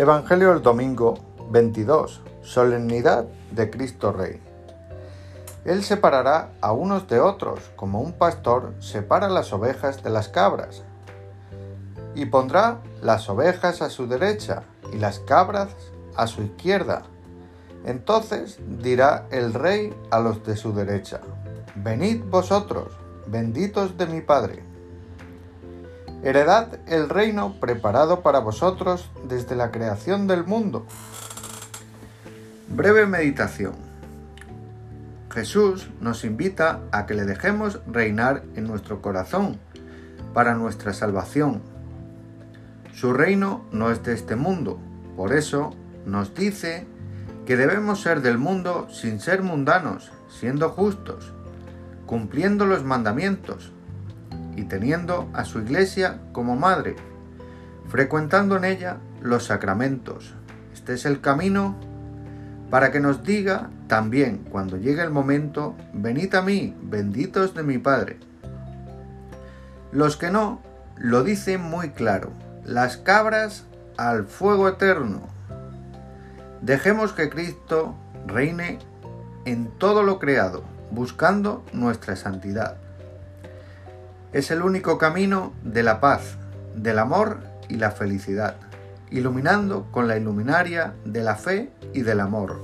Evangelio del domingo 22. Solemnidad de Cristo Rey. Él separará a unos de otros, como un pastor separa las ovejas de las cabras. Y pondrá las ovejas a su derecha y las cabras a su izquierda. Entonces dirá el rey a los de su derecha, Venid vosotros, benditos de mi Padre Heredad el reino preparado para vosotros desde la creación del mundo. Breve meditación. Jesús nos invita a que le dejemos reinar en nuestro corazón para nuestra salvación. Su reino no es de este mundo, por eso nos dice que debemos ser del mundo sin ser mundanos, siendo justos, cumpliendo los mandamientos, y teniendo a su iglesia como madre, frecuentando en ella los sacramentos. Este es el camino para que nos diga también cuando llegue el momento, venid a mí, benditos de mi Padre. Los que no, lo dicen muy claro, las cabras al fuego eterno. Dejemos que Cristo reine en todo lo creado, buscando nuestra santidad. Es el único camino de la paz, del amor y la felicidad, iluminando con la iluminaria de la fe y del amor.